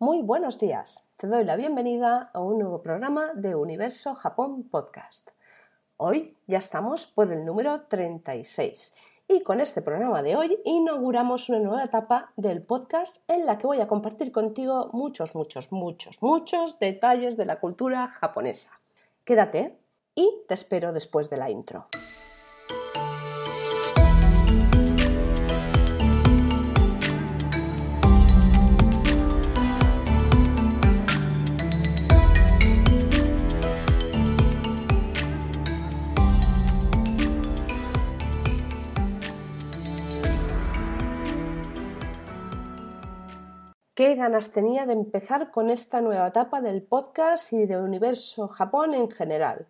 Muy buenos días. Te doy la bienvenida a un nuevo programa de Universo Japón Podcast. Hoy ya estamos por el número 36 y con este programa de hoy inauguramos una nueva etapa del podcast en la que voy a compartir contigo muchos, muchos, muchos, muchos detalles de la cultura japonesa. Quédate y te espero después de la intro. Qué ganas tenía de empezar con esta nueva etapa del podcast y de Universo Japón en general.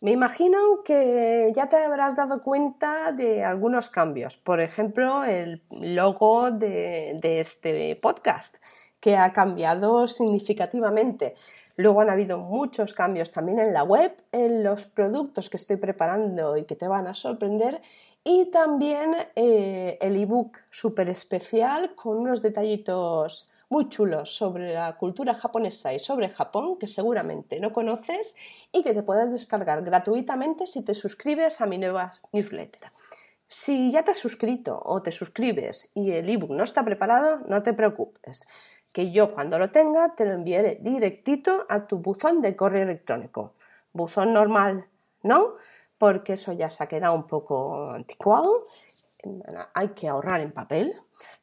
Me imagino que ya te habrás dado cuenta de algunos cambios, por ejemplo, el logo de, este podcast, que ha cambiado significativamente. Luego han habido muchos cambios también en la web, en los productos que estoy preparando y que te van a sorprender y también eh, el ebook súper especial con unos detallitos muy chulos sobre la cultura japonesa y sobre Japón que seguramente no conoces y que te puedes descargar gratuitamente si te suscribes a mi nueva newsletter. Si ya te has suscrito o te suscribes y el ebook no está preparado, no te preocupes, que yo cuando lo tenga te lo enviaré directito a tu buzón de correo electrónico. Buzón normal, ¿no? Porque eso ya se ha quedado un poco anticuado, hay que ahorrar en papel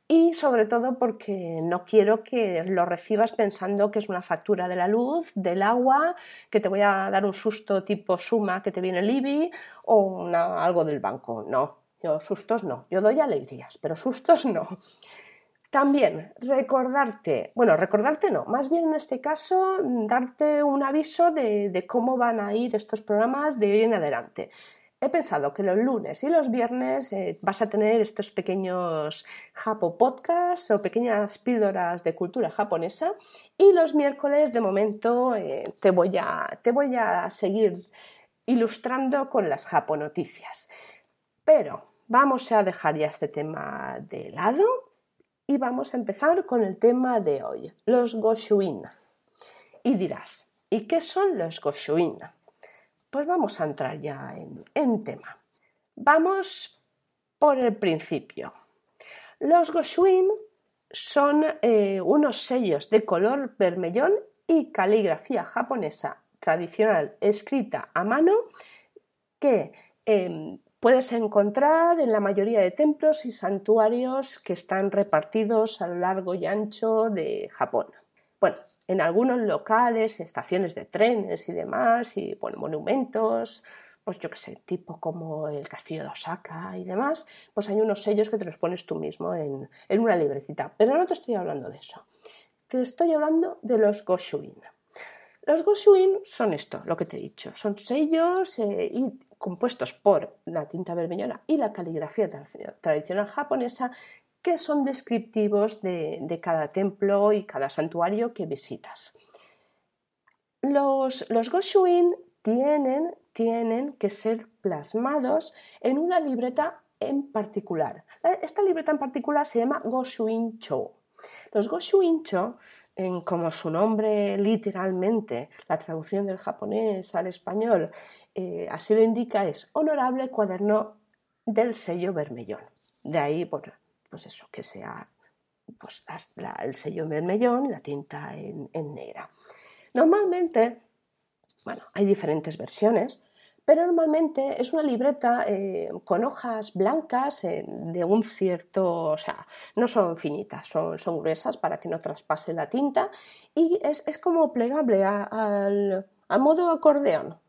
y sobre todo porque no quiero que lo recibas pensando que es una factura de la luz, del agua, que te voy a dar un susto tipo suma que te viene el o algo del banco. No, yo sustos no, yo doy alegrías, pero sustos no. También recordarte, bueno, recordarte no, más bien en este caso darte un aviso de, cómo van a ir estos programas de hoy en adelante. He pensado que los lunes y los viernes eh, vas a tener estos pequeños Japo Podcasts o pequeñas píldoras de cultura japonesa y los miércoles de momento eh, te, voy a, te voy a seguir ilustrando con las Japo Noticias. Pero vamos a dejar ya este tema de lado y vamos a empezar con el tema de hoy, los Goshuin. Y dirás, ¿y qué son los Goshuin? Pues vamos a entrar ya en, tema. Vamos por el principio. Los Goshuin son eh, unos sellos de color vermellón y caligrafía japonesa tradicional escrita a mano que em, puedes encontrar en la mayoría de templos y santuarios que están repartidos a lo largo y ancho de Japón. Bueno, en algunos locales, estaciones de trenes y demás, y bueno, monumentos, pues yo qué sé, tipo como el castillo de Osaka y demás, pues hay unos sellos que te los pones tú mismo en, en una librecita. Pero no te estoy hablando de eso. Te estoy hablando de los Goshuin. Los Goshuin son esto, lo que te he dicho, son sellos eh, compuestos por la tinta vermellona y la caligrafía tradicional japonesa que son descriptivos de, cada templo y cada santuario que visitas. Los, los Goshuin tienen, tienen que ser plasmados en una libreta en particular. Esta libreta en particular se llama Goshuin Cho. Los Goshuin Cho como su nombre literalmente, la traducción del japonés al español, eh, así lo indica, es Honorable Cuaderno del Sello Vermellón. De ahí, pues eso, que sea pues, el sello vermellón y la tinta en, en negra. Normalmente, bueno, hay diferentes versiones, pero normalmente es una libreta eh, con hojas blancas eh, de un cierto, o sea, no son finitas, son, son gruesas para que no traspase la tinta y es, como plegable al, modo acordeón,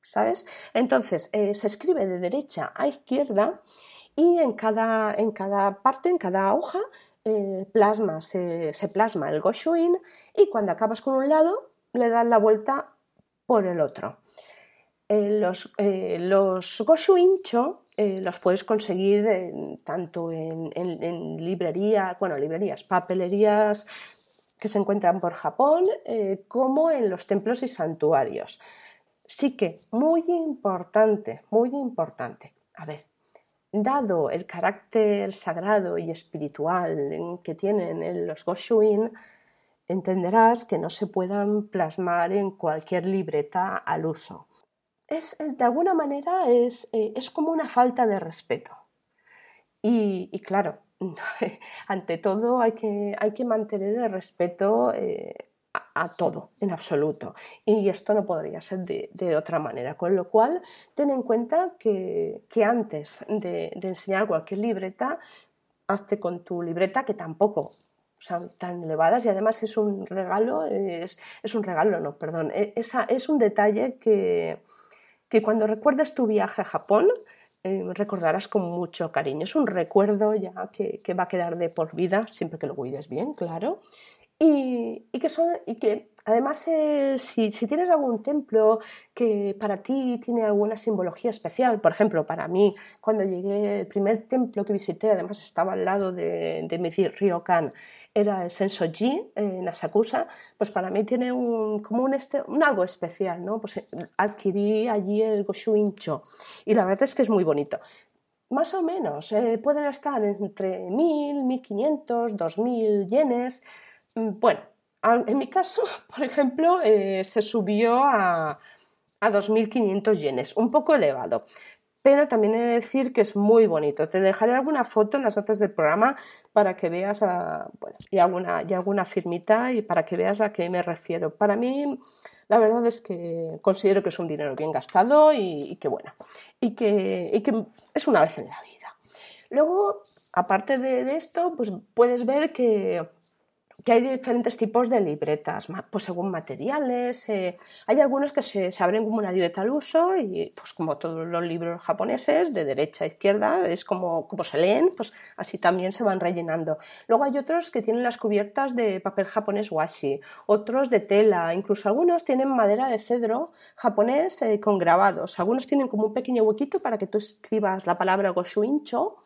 ¿sabes? Entonces, eh, se escribe de derecha a izquierda y en cada, en cada parte, en cada hoja, plasma, se, se, plasma el goshuin y cuando acabas con un lado, le das la vuelta por el otro. Eh, los, eh, los goshuincho eh, los puedes conseguir tanto en, en, librerías, bueno, librerías, papelerías que se encuentran por Japón, como en los templos y santuarios. Sí que, muy importante, muy importante. A ver, dado el carácter sagrado y espiritual que tienen los Goshuin, entenderás que no se puedan plasmar en cualquier libreta al uso. Es, de alguna manera es, eh, es, como una falta de respeto. Y, claro, ante todo hay que, hay que, mantener el respeto eh, a, todo, en absoluto. Y esto no podría ser de, otra manera. Con lo cual, ten en cuenta que, antes de, enseñar cualquier libreta, hazte con tu libreta, que tampoco son tan elevadas y además es un regalo, es, un regalo, no, perdón, e, es un detalle que, que cuando recuerdes tu viaje a Japón eh, recordarás con mucho cariño. Es un recuerdo ya que, que, va a quedar de por vida, siempre que lo cuides bien, claro. Y, y que, son, y que Además, eh, si, tienes algún templo que para ti tiene alguna simbología especial, por ejemplo, para mí, cuando llegué, el primer templo que visité, además estaba al lado de, de mi ryokan, era el Sensoji en Asakusa, pues para mí tiene un, como un, este, un algo especial, ¿no? Pues eh, adquirí allí el Goshuincho y la verdad es que es muy bonito. Más o menos, eh, pueden estar entre 1.000, 1.500, 2.000 yenes. Mm, bueno, en mi caso, por ejemplo, eh, se subió a, a 2.500 yenes, un poco elevado. Pero también he de decir que es muy bonito. Te dejaré alguna foto en las notas del programa para que veas, a, bueno, y alguna, y alguna firmita y para que veas a qué me refiero. Para mí, la verdad es que considero que es un dinero bien gastado y, que bueno, y que, y que, es una vez en la vida. Luego, aparte de, de esto, pues puedes ver que que hay diferentes tipos de libretas, pues según materiales. Eh, hay algunos que se, abren como una libreta al uso y pues como todos los libros japoneses, de derecha a izquierda, es como, como se leen, pues así también se van rellenando. Luego hay otros que tienen las cubiertas de papel japonés washi, otros de tela, incluso algunos tienen madera de cedro japonés eh, con grabados. Algunos tienen como un pequeño huequito para que tú escribas la palabra goshuincho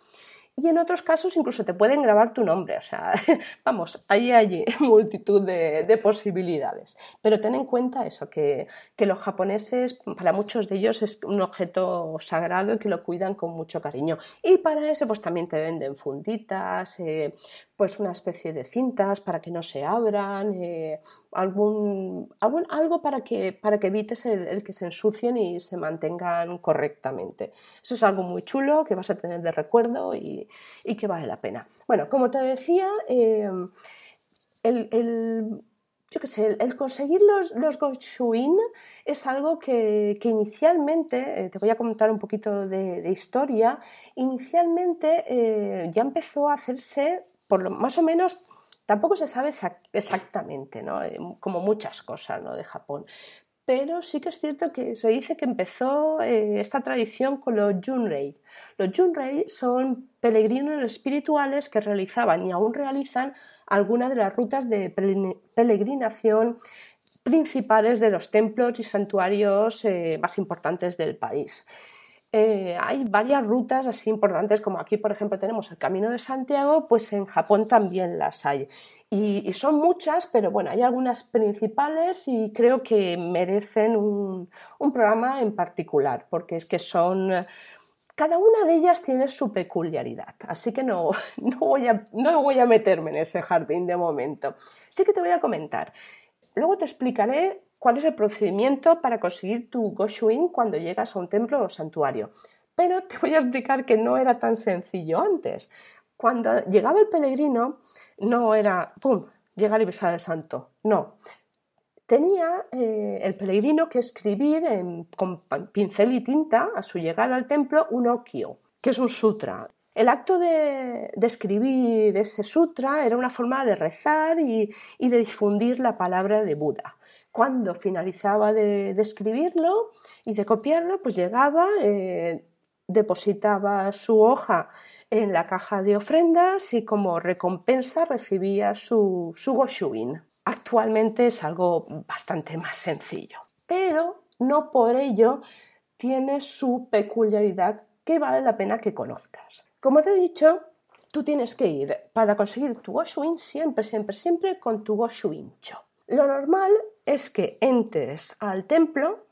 y en otros casos incluso te pueden grabar tu nombre. O sea, vamos, hay allí multitud de, posibilidades. Pero ten en cuenta eso, que, los japoneses, para muchos de ellos es un objeto sagrado y que lo cuidan con mucho cariño. Y para eso pues también te venden funditas, eh, pues una especie de cintas para que no se abran, eh, algún, algo para que, para que evites el, que se ensucien y se mantengan correctamente. Eso es algo muy chulo que vas a tener de recuerdo y, que vale la pena. Bueno, como te decía, eh, el, yo qué sé, el, conseguir los, los Goshuin es algo que, inicialmente, eh, te voy a contar un poquito de, historia, inicialmente ya empezó a hacerse por lo más o menos tampoco se sabe exactamente, ¿no? Eh, como muchas cosas ¿no? de Japón. Pero sí que es cierto que se dice que empezó eh, esta tradición con los Junrei. Los Junrei son peregrinos espirituales que realizaban y aún realizan algunas de las rutas de peregrinación principales de los templos y santuarios eh, más importantes del país. Eh, hay varias rutas así importantes, como aquí, por ejemplo, tenemos el Camino de Santiago, pues en Japón también las hay. Y, son muchas, pero bueno, hay algunas principales y creo que merecen un, programa en particular, porque es que son... Cada una de ellas tiene su peculiaridad, así que no, no, voy a, no voy a meterme en ese jardín de momento. Sí que te voy a comentar. Luego te explicaré cuál es el procedimiento para conseguir tu Goshuin cuando llegas a un templo o santuario. Pero te voy a explicar que no era tan sencillo antes. Cuando llegaba el peregrino, no era, ¡pum!, llegar y besar al santo. No. Tenía eh, el peregrino que escribir con pincel y tinta a su llegada al templo un okyo, que es un sutra. El acto de, escribir ese sutra era una forma de rezar y de difundir la palabra de Buda cuando finalizaba de, escribirlo y de copiarlo, pues llegaba, eh, depositaba su hoja en la caja de ofrendas y como recompensa recibía su, su goshuin. Actualmente es algo bastante más sencillo, pero no por ello tiene su peculiaridad que vale la pena que conozcas. Como te he dicho, tú tienes que ir para conseguir tu goshuin siempre, siempre, siempre con tu goshuincho. Lo normal es que entres al templo,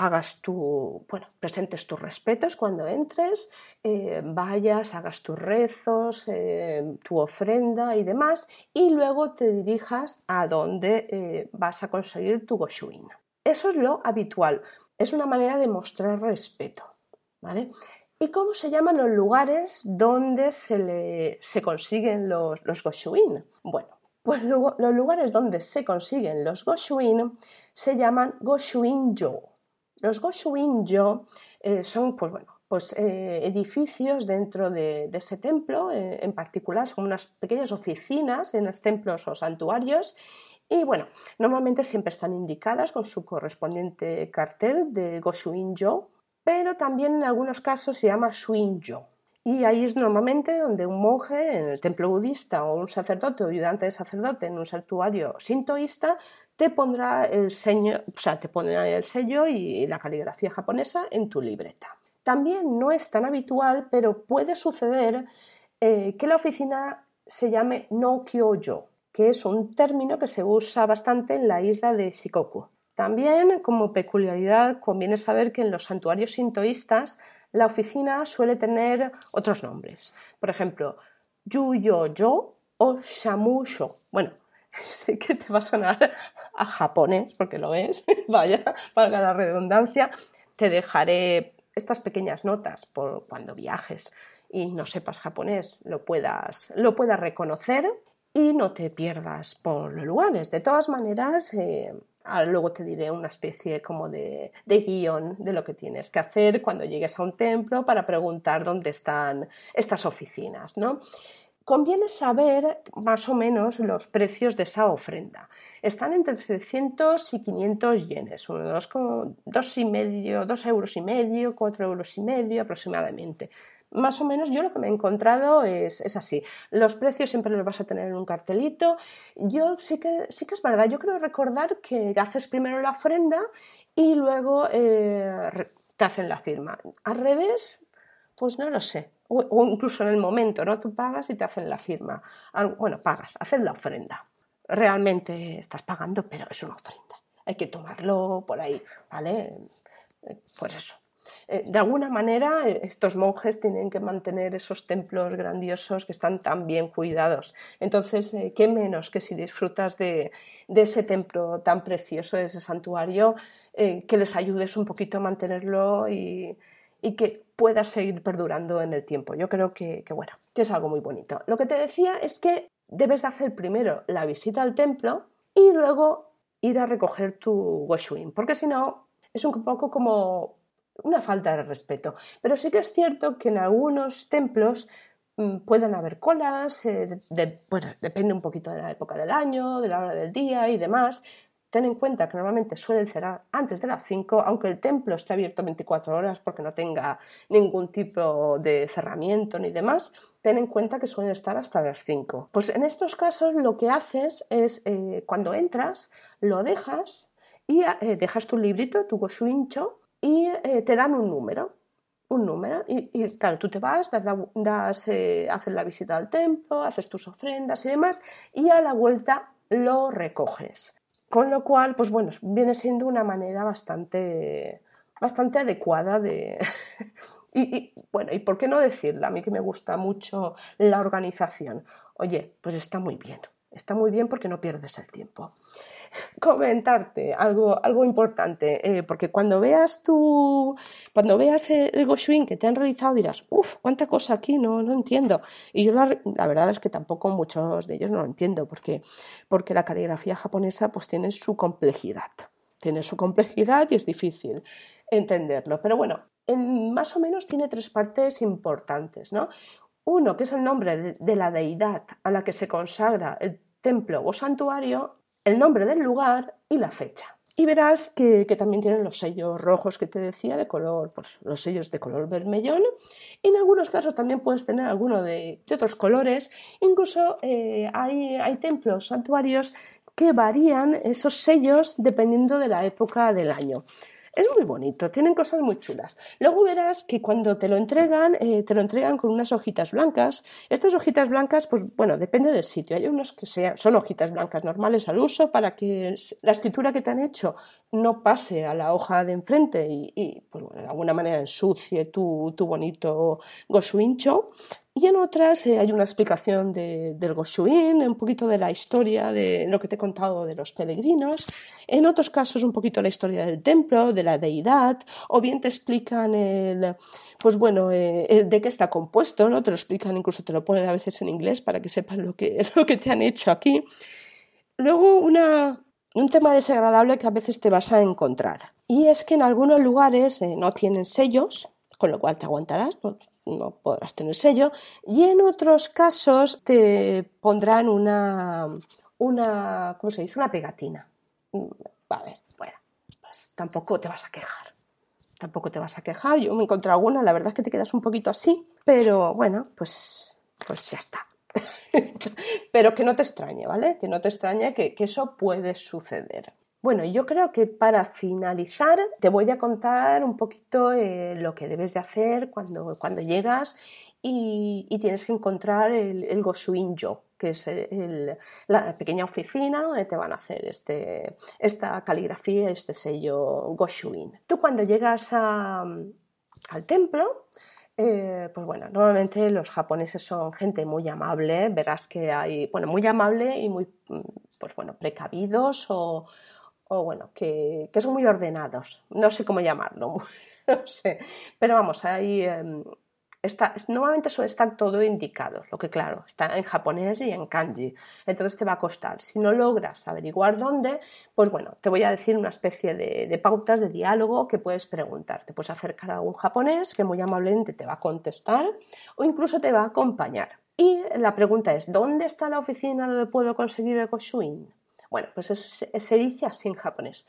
hagas tu, bueno, presentes tus respetos cuando entres, eh, vayas, hagas tus rezos, eh, tu ofrenda y demás, y luego te dirijas a donde eh, vas a conseguir tu goshuin. Eso es lo habitual, es una manera de mostrar respeto, ¿vale? ¿Y cómo se llaman los lugares donde se, se consiguen los, los? Bueno, pues los lugares donde se consiguen los goshuin se llaman goshuin-jo. Los goshuin-jo eh, son, pues bueno, pues, eh, edificios dentro de, ese templo, eh, en particular son unas pequeñas oficinas en los templos o santuarios y bueno, normalmente siempre están indicadas con su correspondiente cartel de Goshuin-jo, pero también en algunos casos se llama Shuin-jo. Y ahí es normalmente donde un monje en el templo budista o un sacerdote o ayudante de sacerdote en un santuario sintoísta te pondrá el sello, o sea, te el sello y la caligrafía japonesa en tu libreta. También no es tan habitual, pero puede suceder eh, que la oficina se llame no kyojo, que es un término que se usa bastante en la isla de Shikoku. También, como peculiaridad, conviene saber que en los santuarios sintoístas la oficina suele tener otros nombres. Por ejemplo, Yuyo-yo o Shamusho. Bueno, sé que te va a sonar a japonés, porque lo es, vaya, valga la redundancia. Te dejaré estas pequeñas notas por cuando viajes y no sepas japonés, lo puedas, lo puedas reconocer y no te pierdas por los lugares. De todas maneras, eh, luego te diré una especie como de, guion de lo que tienes que hacer cuando llegues a un templo para preguntar dónde están estas oficinas, ¿no? Conviene saber más o menos los precios de esa ofrenda. Están entre 300 y 500 yenes, unos dos, y medio, dos euros y medio, cuatro euros y medio aproximadamente más o menos yo lo que me he encontrado es, así. Los precios siempre los vas a tener en un cartelito. Yo sí que, sí que es verdad, yo creo recordar que haces primero la ofrenda y luego eh, te hacen la firma. Al revés, pues no lo sé. O, incluso en el momento, ¿no? Tú pagas y te hacen la firma. Bueno, pagas, haces la ofrenda. Realmente estás pagando, pero es una ofrenda. Hay que tomarlo por ahí, ¿vale? Pues eso. Eh, de alguna manera eh, estos monjes tienen que mantener esos templos grandiosos que están tan bien cuidados. Entonces, eh, ¿qué menos que si disfrutas de, ese templo tan precioso, de ese santuario, que les ayudes un poquito a mantenerlo y, que pueda seguir perdurando en el tiempo? Yo creo que, bueno, que es algo muy bonito. Lo que te decía es que debes de hacer primero la visita al templo y luego ir a recoger tu Goshuin, porque si no es un poco como una falta de respeto. Pero sí que es cierto que en algunos templos mm, pueden haber colas, eh, depende un poquito de la época del año, de la hora del día y demás. Ten en cuenta que normalmente suelen cerrar antes de las 5, aunque el templo esté abierto 24 horas porque no tenga ningún tipo de cerramiento ni demás. Ten en cuenta que suelen estar hasta las 5. Pues en estos casos lo que haces es, eh, cuando entras, lo dejas y eh, dejas tu librito, tu goshuincho, y eh, te dan un número, un número, y, claro, tú te vas, das, eh, haces la visita al templo, haces tus ofrendas y demás, y a la vuelta lo recoges. Con lo cual, pues bueno, viene siendo una manera bastante, bastante adecuada de... y, bueno, ¿y por qué no decirla? A mí que me gusta mucho la organización. Oye, pues está muy bien, está muy bien porque no pierdes el tiempo comentarte algo, algo importante, eh, porque cuando veas tu, cuando veas el Goshuin que te han realizado dirás, uff, cuánta cosa aquí, no, no entiendo. Y yo la, verdad es que tampoco muchos de ellos no lo entiendo, porque, porque la caligrafía japonesa pues tiene su complejidad, tiene su complejidad y es difícil entenderlo. Pero bueno, en, más o menos tiene tres partes importantes, ¿no? Uno, que es el nombre de la deidad a la que se consagra el templo o santuario, el nombre del lugar y la fecha. Y verás que, también tienen los sellos rojos que te decía, de color, pues los sellos de color vermellón. Y en algunos casos también puedes tener alguno de, otros colores. Incluso eh, hay, hay templos, santuarios que varían esos sellos dependiendo de la época del año. Es muy bonito, tienen cosas muy chulas. Luego verás que cuando te lo entregan, eh, te lo entregan con unas hojitas blancas. Estas hojitas blancas, pues bueno, depende del sitio. Hay unos que son hojitas blancas normales al uso para que la escritura que te han hecho no pase a la hoja de enfrente y, pues bueno, de alguna manera ensucie tu, tu bonito goshuincho. Y en otras eh, hay una explicación del Goshuin, un poquito de la historia de lo que te he contado de los peregrinos. En otros casos un poquito la historia del templo, de la deidad, o bien te explican el, pues bueno, eh, de qué está compuesto, ¿no? Te lo explican, incluso te lo ponen a veces en inglés para que sepan lo que, lo que te han hecho aquí. Luego una, un tema desagradable que a veces te vas a encontrar. Y es que en algunos lugares eh, no tienen sellos, con lo cual te aguantarás, no, podrás tener sello, y en otros casos te pondrán una, una, ¿cómo se dice? Una pegatina. Mm, a ver, bueno, pues tampoco te vas a quejar. Tampoco te vas a quejar. Yo me encontré alguna, la verdad es que te quedas un poquito así, pero bueno, pues, pues ya está. pero que no te extrañe, ¿vale? Que no te extrañe que eso puede suceder. Bueno, yo creo que para finalizar te voy a contar un poquito eh, lo que debes de hacer cuando, cuando llegas y, tienes que encontrar el, el Goshuinjo, que es la pequeña oficina donde te van a hacer este, esta caligrafía, este sello Goshuin. Tú cuando llegas al templo, eh, pues bueno, normalmente los japoneses son gente muy amable, verás que hay, bueno, muy amable y muy, pues bueno, precavidos o o bueno, que, son muy ordenados, no sé cómo llamarlo, no sé, pero vamos, ahí em, está, normalmente suele estar todo indicado, lo que claro, está en japonés y en kanji, entonces te va a costar. Si no logras averiguar dónde, pues bueno, te voy a decir una especie de, de pautas de diálogo que puedes preguntar. Te puedes acercar a algún japonés que muy amablemente te va a contestar o incluso te va a acompañar. Y la pregunta es, ¿dónde está la oficina donde puedo conseguir el Koshuin? Bueno, pues eso se, dice así en japonés.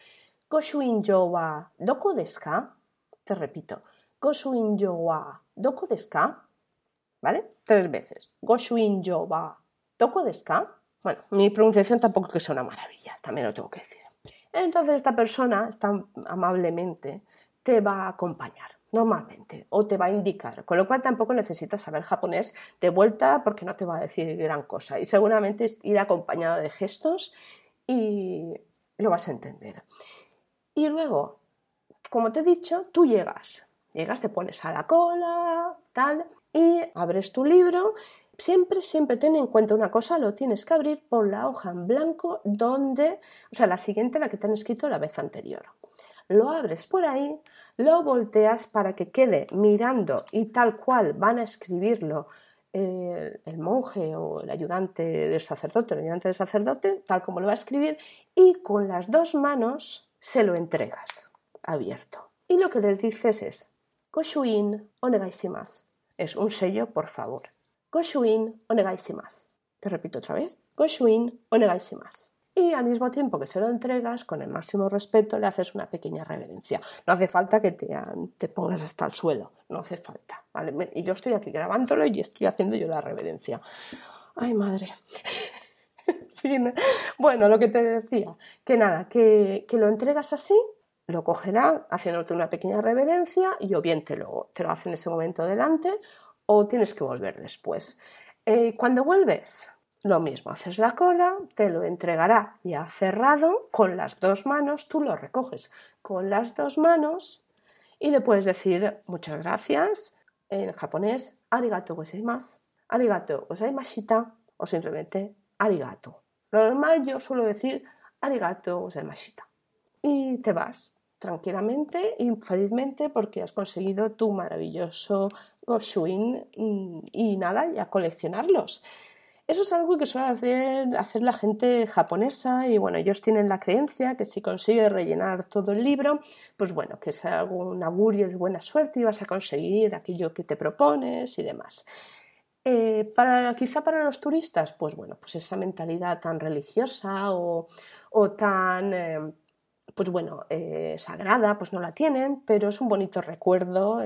Goshuinjo wa doko desu ka? Te repito. Goshuinjo wa doko desu ka? ¿Vale? Tres veces. Goshuinjo wa doko desu ka? Bueno, mi pronunciación tampoco es que sea una maravilla, también lo tengo que decir. Entonces esta persona, tan amablemente, te va a acompañar normalmente, o te va a indicar, con lo cual tampoco necesitas saber japonés de vuelta porque no te va a decir gran cosa y seguramente ir acompañado de gestos y lo vas a entender. Y luego, como te he dicho, tú llegas, llegas, te pones a la cola, tal, y abres tu libro. Siempre, siempre ten en cuenta una cosa, lo tienes que abrir por la hoja en blanco donde, o sea, la siguiente, la que te han escrito la vez anterior. Lo abres por ahí, lo volteas para que quede mirando y tal cual van a escribirlo el, monje o el ayudante del sacerdote, el ayudante del sacerdote, tal como lo va a escribir, y con las dos manos se lo entregas abierto. Y lo que les dices es Goshuin onegaishimasu. Es un sello, por favor. Goshuin onegaishimasu. Te repito otra vez. Goshuin onegaishimasu y al mismo tiempo que se lo entregas, con el máximo respeto, le haces una pequeña reverencia. No hace falta que te, pongas hasta el suelo, no hace falta. Y yo estoy aquí grabándolo y estoy haciendo yo la reverencia. Ay, madre. Bueno, lo que te decía, que nada, que, lo entregas así, lo cogerá haciéndote una pequeña reverencia y o bien te lo, te lo hace en ese momento delante o tienes que volver después. Eh, cuando vuelves, lo mismo, haces la cola, te lo entregará ya cerrado con las dos manos, tú lo recoges con las dos manos y le puedes decir muchas gracias en japonés, arigato gozaimasu, arigato gozaimashita o simplemente arigato. Lo normal yo suelo decir arigato gozaimashita y te vas tranquilamente y felizmente porque has conseguido tu maravilloso Goshuin y nada, ya coleccionarlos. Eso es algo que suele hacer, hacer, la gente japonesa y bueno, ellos tienen la creencia que si consigues rellenar todo el libro, pues bueno, que es algún augurio de buena suerte y vas a conseguir aquello que te propones y demás. Eh, para, quizá para los turistas, pues bueno, pues esa mentalidad tan religiosa o, tan, eh, pues bueno, eh, sagrada, pues no la tienen, pero es un bonito recuerdo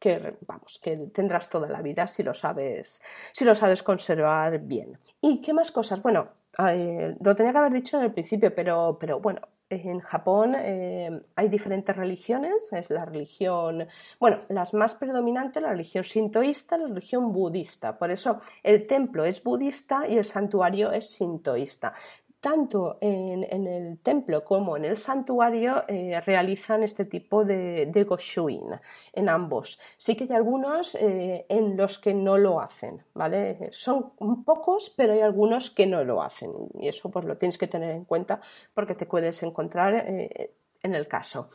que vamos, que tendrás toda la vida si lo sabes, si lo sabes conservar bien. ¿Y qué más cosas? Bueno, eh, lo tenía que haber dicho en el principio, pero, pero bueno, en Japón eh, hay diferentes religiones, es la religión, bueno, las más predominantes, la religión sintoísta, la religión budista. Por eso el templo es budista y el santuario es sintoísta tanto en, el templo como en el santuario eh, realizan este tipo de, de, goshuin, en ambos. Sí que hay algunos eh, en los que no lo hacen, ¿vale? Son pocos, pero hay algunos que no lo hacen y eso pues lo tienes que tener en cuenta porque te puedes encontrar eh, en el caso.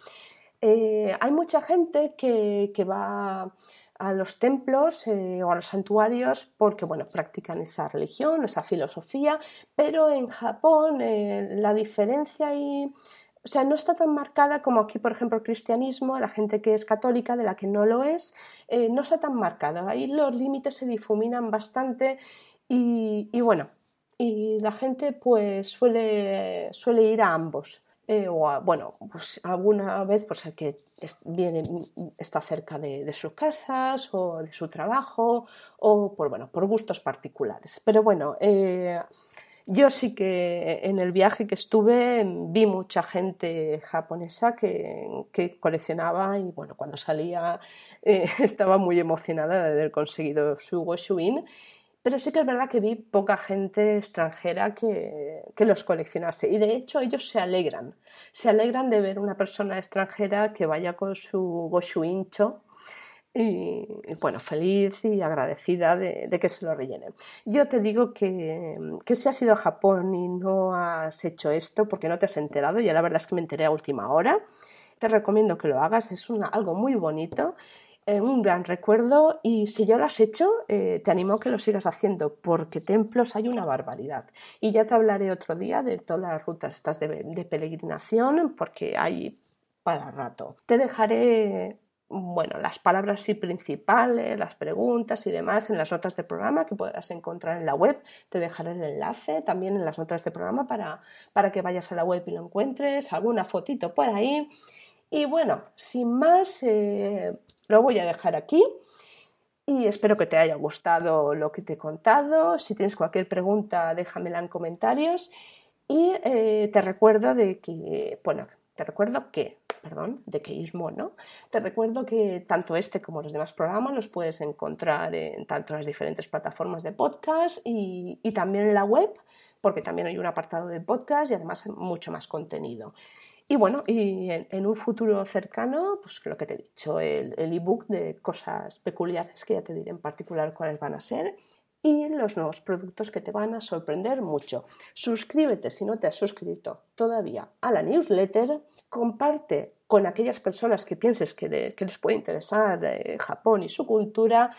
hay mucha gente que, que va a los templos eh, o a los santuarios porque bueno, practican esa religión, esa filosofía, pero en Japón eh, la diferencia y o sea, no está tan marcada como aquí, por ejemplo, el cristianismo, la gente que es católica, de la que no lo es, eh, no está tan marcada. Ahí los límites se difuminan bastante y, y bueno, y la gente pues suele, suele ir a ambos. Eh, o bueno, pues alguna vez pues el que viene, está cerca de, sus casas o de su trabajo o por, bueno, por gustos particulares. Pero bueno, eh, yo sí que en el viaje que estuve vi mucha gente japonesa que, que coleccionaba y bueno, cuando salía eh, estaba muy emocionada de haber conseguido su Woshuin pero sí que es verdad que vi poca gente extranjera que, los coleccionase. Y de hecho ellos se alegran. Se alegran de ver una persona extranjera que vaya con su goshuincho y, bueno, feliz y agradecida de, que se lo rellenen. Yo te digo que, que, si has ido a Japón y no has hecho esto porque no te has enterado, ya la verdad es que me enteré a última hora, te recomiendo que lo hagas, es algo muy bonito un gran recuerdo y si ya lo has hecho, eh, te animo a que lo sigas haciendo porque templos hay una barbaridad. Y ya te hablaré otro día de todas las rutas estas de, de peregrinación porque hay para rato. Te dejaré bueno, las palabras principales, las preguntas y demás en las notas del programa que podrás encontrar en la web. Te dejaré el enlace también en las notas del programa para, para que vayas a la web y lo encuentres, alguna fotito por ahí. Y bueno, sin más, eh, lo voy a dejar aquí y espero que te haya gustado lo que te he contado. Si tienes cualquier pregunta, déjamela en comentarios. Y eh, te recuerdo de que, bueno, te recuerdo que, perdón, de que Ismo, ¿no? Te recuerdo que tanto este como los demás programas los puedes encontrar en tanto las diferentes plataformas de podcast y, y también en la web, porque también hay un apartado de podcast y además mucho más contenido. Y bueno, y en, un futuro cercano, pues lo que te he dicho, el ebook de cosas peculiares que ya te diré en particular cuáles van a ser y los nuevos productos que te van a sorprender mucho. Suscríbete si no te has suscrito todavía a la newsletter, comparte con aquellas personas que pienses que, les puede interesar eh, Japón y su cultura,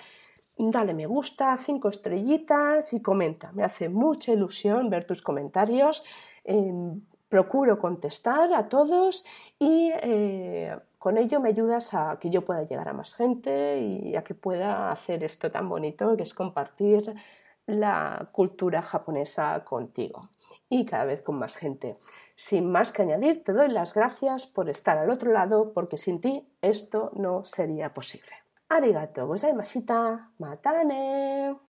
dale me gusta, cinco estrellitas y comenta. Me hace mucha ilusión ver tus comentarios. Em, procuro contestar a todos y eh, con ello me ayudas a que yo pueda llegar a más gente y a que pueda hacer esto tan bonito que es compartir la cultura japonesa contigo y cada vez con más gente. Sin más que añadir, te doy las gracias por estar al otro lado porque sin ti esto no sería posible. Arigato gozaimashita. Matane.